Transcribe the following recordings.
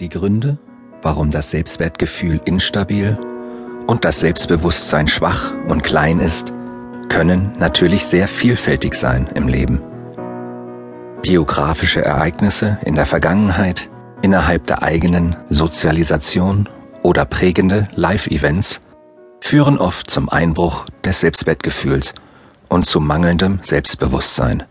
Die Gründe, warum das Selbstwertgefühl instabil und das Selbstbewusstsein schwach und klein ist, können natürlich sehr vielfältig sein im Leben. Biografische Ereignisse in der Vergangenheit, innerhalb der eigenen Sozialisation oder prägende Live-Events führen oft zum Einbruch des Selbstwertgefühls und zu mangelndem Selbstbewusstsein.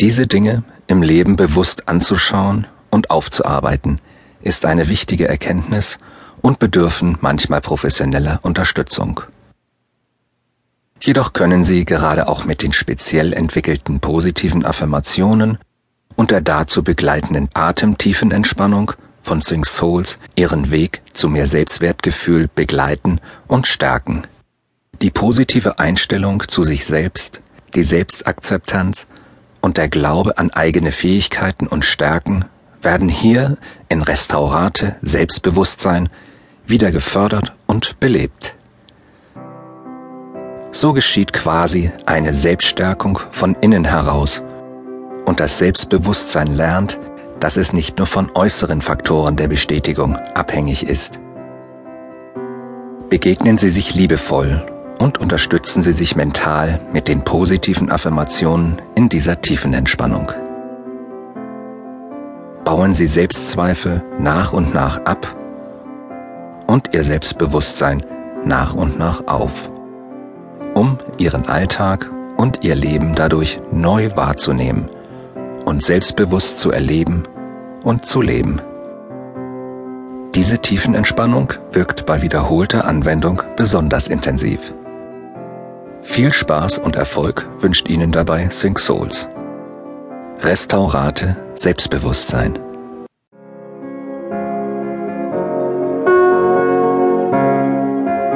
Diese Dinge im Leben bewusst anzuschauen und aufzuarbeiten, ist eine wichtige Erkenntnis und bedürfen manchmal professioneller Unterstützung. Jedoch können Sie gerade auch mit den speziell entwickelten positiven Affirmationen und der dazu begleitenden Atemtiefenentspannung von Sing Souls Ihren Weg zu mehr Selbstwertgefühl begleiten und stärken. Die positive Einstellung zu sich selbst, die Selbstakzeptanz und der Glaube an eigene Fähigkeiten und Stärken werden hier in Restaurate Selbstbewusstsein wieder gefördert und belebt. So geschieht quasi eine Selbststärkung von innen heraus und das Selbstbewusstsein lernt, dass es nicht nur von äußeren Faktoren der Bestätigung abhängig ist. Begegnen Sie sich liebevoll und unterstützen Sie sich mental mit den positiven Affirmationen in dieser tiefen Entspannung bauen sie Selbstzweifel nach und nach ab und ihr Selbstbewusstsein nach und nach auf, um ihren Alltag und ihr Leben dadurch neu wahrzunehmen und selbstbewusst zu erleben und zu leben. Diese Tiefenentspannung wirkt bei wiederholter Anwendung besonders intensiv. Viel Spaß und Erfolg wünscht Ihnen dabei Sync Souls. Restaurate Selbstbewusstsein.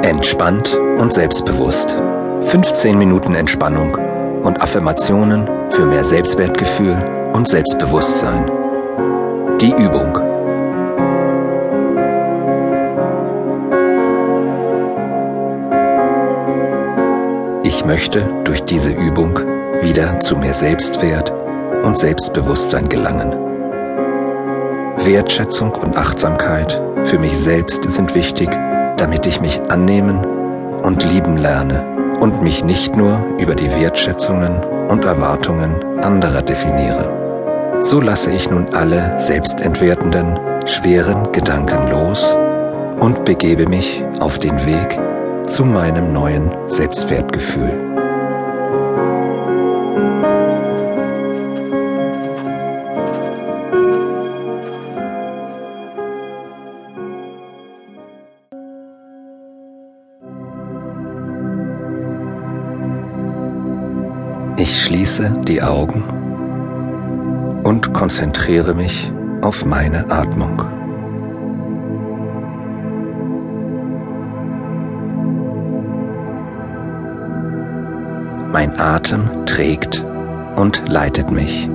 Entspannt und selbstbewusst. 15 Minuten Entspannung und Affirmationen für mehr Selbstwertgefühl und Selbstbewusstsein. Die Übung. Ich möchte durch diese Übung wieder zu mehr Selbstwert und Selbstbewusstsein gelangen. Wertschätzung und Achtsamkeit für mich selbst sind wichtig, damit ich mich annehmen und lieben lerne und mich nicht nur über die Wertschätzungen und Erwartungen anderer definiere. So lasse ich nun alle selbstentwertenden, schweren Gedanken los und begebe mich auf den Weg zu meinem neuen Selbstwertgefühl. Ich schließe die Augen und konzentriere mich auf meine Atmung. Mein Atem trägt und leitet mich.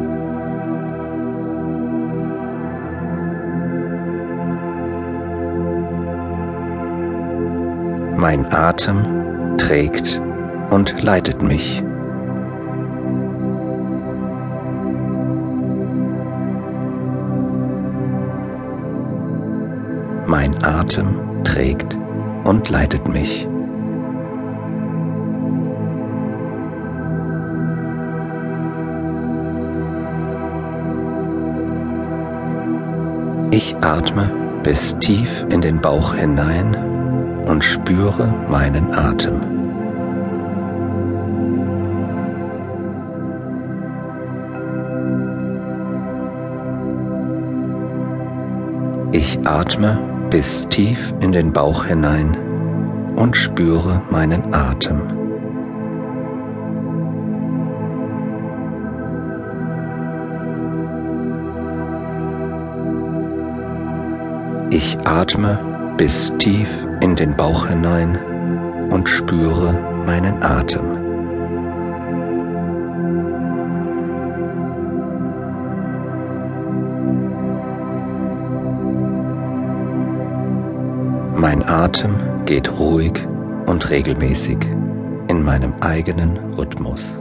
Mein Atem trägt und leitet mich. Mein Atem trägt und leitet mich. Ich atme bis tief in den Bauch hinein und spüre meinen Atem. Ich atme bis tief in den Bauch hinein und spüre meinen Atem. Ich atme bis tief in den Bauch hinein und spüre meinen Atem. Mein Atem geht ruhig und regelmäßig in meinem eigenen Rhythmus.